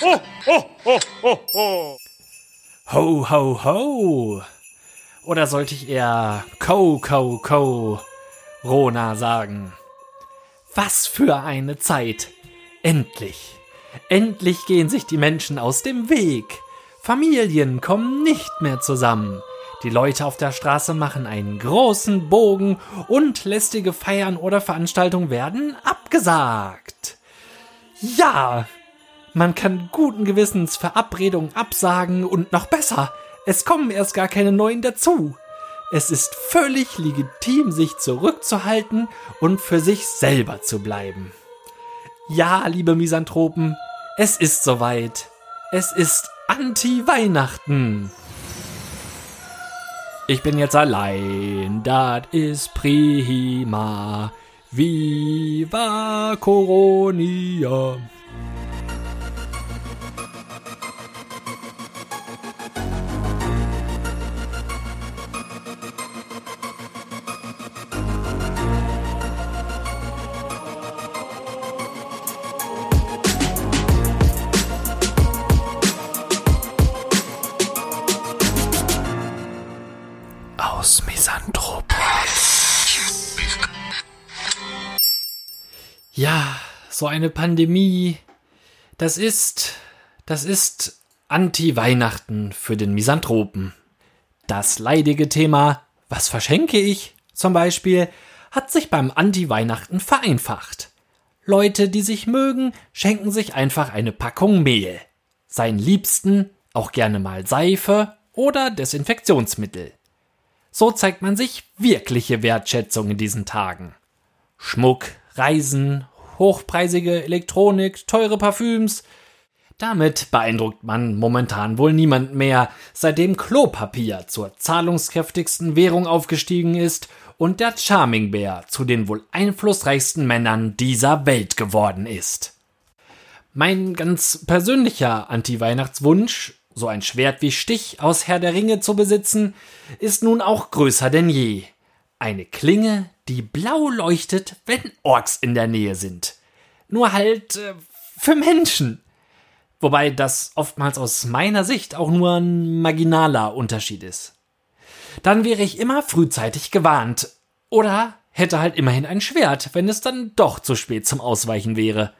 Ho, ho, ho, ho, ho. Ho, ho, ho. Oder sollte ich eher Ko, Ko, Ko, Rona sagen? Was für eine Zeit. Endlich. Endlich gehen sich die Menschen aus dem Weg. Familien kommen nicht mehr zusammen. Die Leute auf der Straße machen einen großen Bogen und lästige Feiern oder Veranstaltungen werden abgesagt. Ja, man kann guten Gewissens Verabredungen absagen und noch besser, es kommen erst gar keine neuen dazu. Es ist völlig legitim, sich zurückzuhalten und für sich selber zu bleiben. Ja, liebe Misanthropen, es ist soweit. Es ist Anti-Weihnachten. Ich bin jetzt allein, das ist prima. Viva Coronia. Ja, so eine Pandemie, das ist, das ist Anti-Weihnachten für den Misanthropen. Das leidige Thema, was verschenke ich, zum Beispiel, hat sich beim Anti-Weihnachten vereinfacht. Leute, die sich mögen, schenken sich einfach eine Packung Mehl. Seinen Liebsten auch gerne mal Seife oder Desinfektionsmittel. So zeigt man sich wirkliche Wertschätzung in diesen Tagen. Schmuck, Reisen, hochpreisige Elektronik, teure Parfüms. Damit beeindruckt man momentan wohl niemand mehr, seitdem Klopapier zur zahlungskräftigsten Währung aufgestiegen ist und der Charming Bär zu den wohl einflussreichsten Männern dieser Welt geworden ist. Mein ganz persönlicher Anti-Weihnachtswunsch so ein Schwert wie Stich aus Herr der Ringe zu besitzen, ist nun auch größer denn je. Eine Klinge, die blau leuchtet, wenn Orks in der Nähe sind. Nur halt äh, für Menschen. Wobei das oftmals aus meiner Sicht auch nur ein marginaler Unterschied ist. Dann wäre ich immer frühzeitig gewarnt. Oder hätte halt immerhin ein Schwert, wenn es dann doch zu spät zum Ausweichen wäre.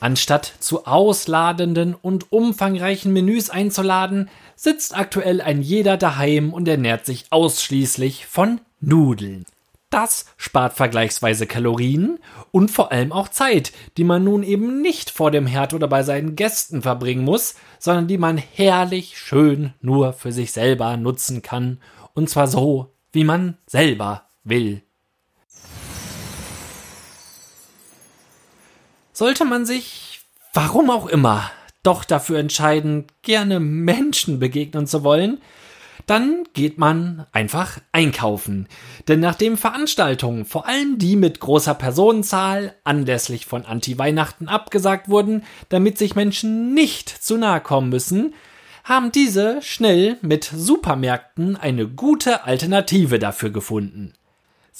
Anstatt zu ausladenden und umfangreichen Menüs einzuladen, sitzt aktuell ein jeder daheim und ernährt sich ausschließlich von Nudeln. Das spart vergleichsweise Kalorien und vor allem auch Zeit, die man nun eben nicht vor dem Herd oder bei seinen Gästen verbringen muss, sondern die man herrlich schön nur für sich selber nutzen kann, und zwar so, wie man selber will. Sollte man sich, warum auch immer, doch dafür entscheiden, gerne Menschen begegnen zu wollen, dann geht man einfach einkaufen. Denn nachdem Veranstaltungen, vor allem die mit großer Personenzahl, anlässlich von Anti-Weihnachten abgesagt wurden, damit sich Menschen nicht zu nahe kommen müssen, haben diese schnell mit Supermärkten eine gute Alternative dafür gefunden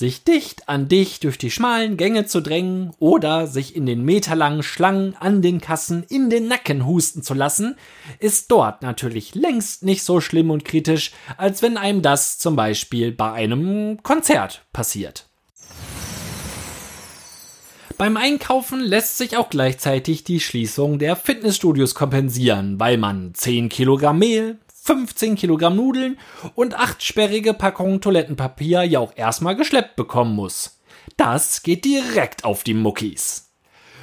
sich dicht an dich durch die schmalen Gänge zu drängen oder sich in den meterlangen Schlangen an den Kassen in den Nacken husten zu lassen, ist dort natürlich längst nicht so schlimm und kritisch, als wenn einem das zum Beispiel bei einem Konzert passiert. Beim Einkaufen lässt sich auch gleichzeitig die Schließung der Fitnessstudios kompensieren, weil man 10 Kilogramm Mehl, 15 Kilogramm Nudeln und acht sperrige Packungen Toilettenpapier ja auch erstmal geschleppt bekommen muss. Das geht direkt auf die Muckis.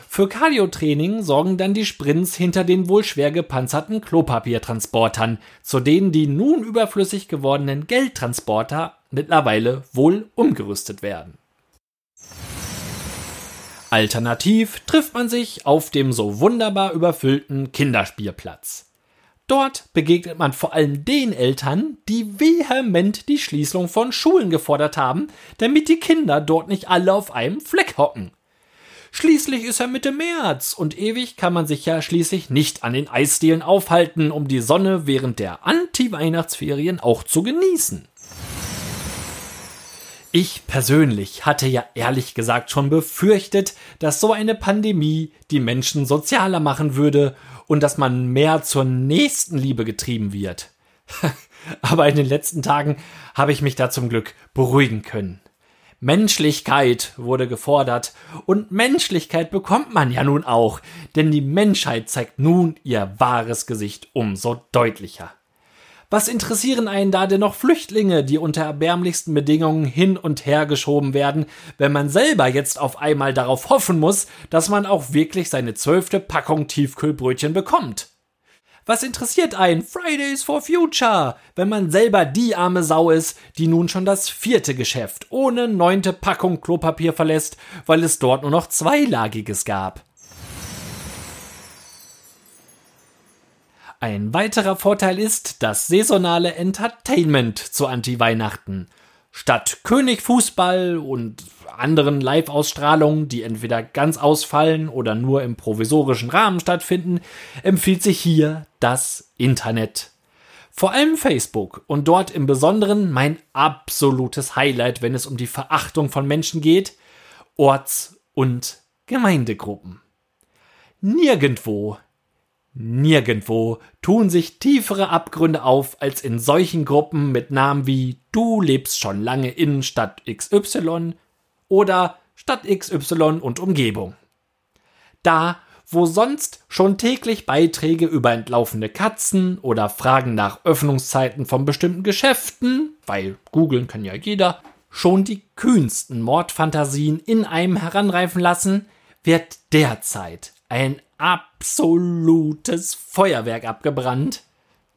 Für Cardiotraining sorgen dann die Sprints hinter den wohl schwer gepanzerten Klopapiertransportern, zu denen die nun überflüssig gewordenen Geldtransporter mittlerweile wohl umgerüstet werden. Alternativ trifft man sich auf dem so wunderbar überfüllten Kinderspielplatz. Dort begegnet man vor allem den Eltern, die vehement die Schließung von Schulen gefordert haben, damit die Kinder dort nicht alle auf einem Fleck hocken. Schließlich ist er Mitte März und ewig kann man sich ja schließlich nicht an den Eisdielen aufhalten, um die Sonne während der Anti-Weihnachtsferien auch zu genießen. Ich persönlich hatte ja ehrlich gesagt schon befürchtet, dass so eine Pandemie die Menschen sozialer machen würde und dass man mehr zur Nächstenliebe getrieben wird. Aber in den letzten Tagen habe ich mich da zum Glück beruhigen können. Menschlichkeit wurde gefordert und Menschlichkeit bekommt man ja nun auch, denn die Menschheit zeigt nun ihr wahres Gesicht umso deutlicher. Was interessieren einen da denn noch Flüchtlinge, die unter erbärmlichsten Bedingungen hin und her geschoben werden, wenn man selber jetzt auf einmal darauf hoffen muss, dass man auch wirklich seine zwölfte Packung Tiefkühlbrötchen bekommt? Was interessiert einen Fridays for Future, wenn man selber die arme Sau ist, die nun schon das vierte Geschäft ohne neunte Packung Klopapier verlässt, weil es dort nur noch zweilagiges gab? Ein weiterer Vorteil ist das saisonale Entertainment zu Anti-Weihnachten. Statt König Fußball und anderen Live-Ausstrahlungen, die entweder ganz ausfallen oder nur im provisorischen Rahmen stattfinden, empfiehlt sich hier das Internet. Vor allem Facebook und dort im Besonderen mein absolutes Highlight, wenn es um die Verachtung von Menschen geht, Orts- und Gemeindegruppen. Nirgendwo Nirgendwo tun sich tiefere Abgründe auf als in solchen Gruppen mit Namen wie Du lebst schon lange in Stadt XY oder Stadt XY und Umgebung. Da, wo sonst schon täglich Beiträge über entlaufene Katzen oder Fragen nach Öffnungszeiten von bestimmten Geschäften, weil googeln kann ja jeder, schon die kühnsten Mordfantasien in einem heranreifen lassen, wird derzeit ein absolutes Feuerwerk abgebrannt.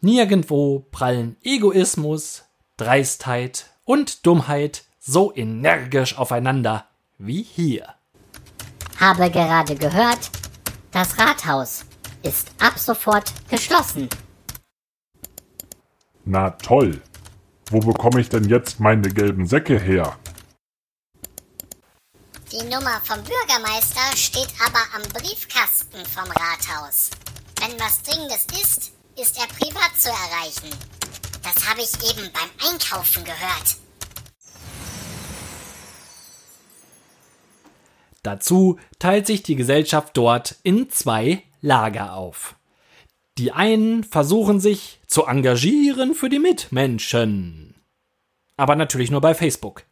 Nirgendwo prallen Egoismus, Dreistheit und Dummheit so energisch aufeinander wie hier. Habe gerade gehört, das Rathaus ist ab sofort geschlossen. Na toll. Wo bekomme ich denn jetzt meine gelben Säcke her? Die Nummer vom Bürgermeister steht aber am Briefkasten vom Rathaus. Wenn was Dringendes ist, ist er privat zu erreichen. Das habe ich eben beim Einkaufen gehört. Dazu teilt sich die Gesellschaft dort in zwei Lager auf. Die einen versuchen sich zu engagieren für die Mitmenschen. Aber natürlich nur bei Facebook.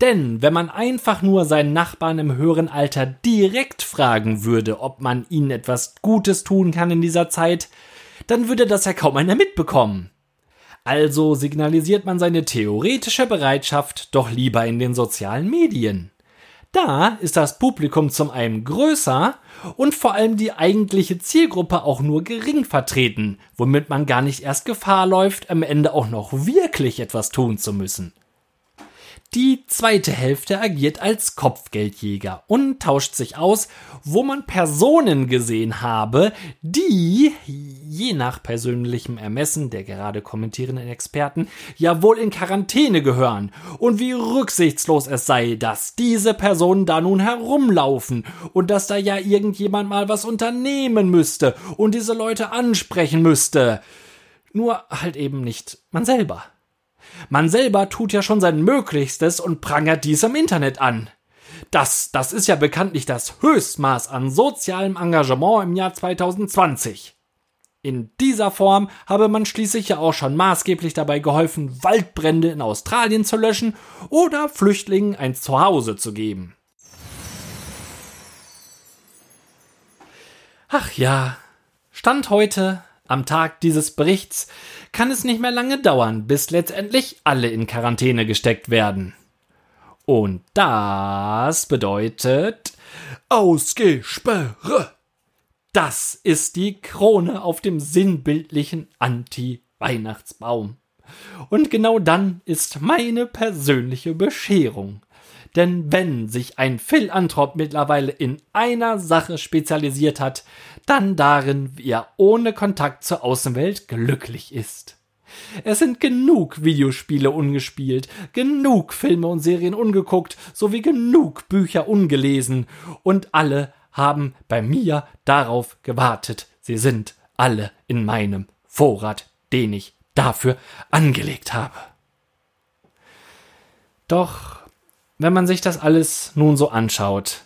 Denn wenn man einfach nur seinen Nachbarn im höheren Alter direkt fragen würde, ob man ihnen etwas Gutes tun kann in dieser Zeit, dann würde das ja kaum einer mitbekommen. Also signalisiert man seine theoretische Bereitschaft doch lieber in den sozialen Medien. Da ist das Publikum zum einen größer und vor allem die eigentliche Zielgruppe auch nur gering vertreten, womit man gar nicht erst Gefahr läuft, am Ende auch noch wirklich etwas tun zu müssen. Die zweite Hälfte agiert als Kopfgeldjäger und tauscht sich aus, wo man Personen gesehen habe, die, je nach persönlichem Ermessen der gerade kommentierenden Experten, ja wohl in Quarantäne gehören und wie rücksichtslos es sei, dass diese Personen da nun herumlaufen und dass da ja irgendjemand mal was unternehmen müsste und diese Leute ansprechen müsste. Nur halt eben nicht man selber. Man selber tut ja schon sein Möglichstes und prangert dies im Internet an. Das, das ist ja bekanntlich das Höchstmaß an sozialem Engagement im Jahr 2020. In dieser Form habe man schließlich ja auch schon maßgeblich dabei geholfen, Waldbrände in Australien zu löschen oder Flüchtlingen ein Zuhause zu geben. Ach ja, Stand heute am Tag dieses Berichts kann es nicht mehr lange dauern, bis letztendlich alle in Quarantäne gesteckt werden. Und das bedeutet Ausgesperre. Das ist die Krone auf dem sinnbildlichen Anti-Weihnachtsbaum. Und genau dann ist meine persönliche Bescherung. Denn wenn sich ein Phil Antrop mittlerweile in einer Sache spezialisiert hat, dann darin, wie er ohne Kontakt zur Außenwelt glücklich ist. Es sind genug Videospiele ungespielt, genug Filme und Serien ungeguckt, sowie genug Bücher ungelesen, und alle haben bei mir darauf gewartet. Sie sind alle in meinem Vorrat, den ich dafür angelegt habe. Doch wenn man sich das alles nun so anschaut,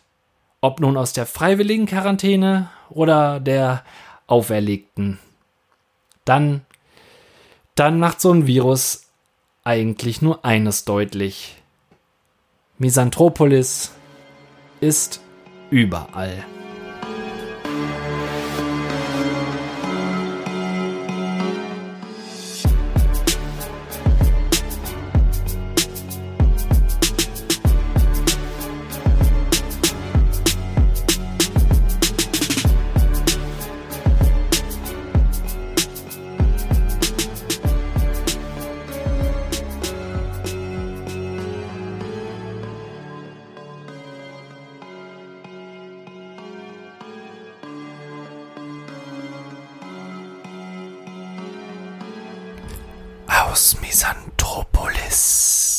ob nun aus der freiwilligen Quarantäne oder der auferlegten, dann, dann macht so ein Virus eigentlich nur eines deutlich. Misanthropolis ist überall. Aus Misanthropolis.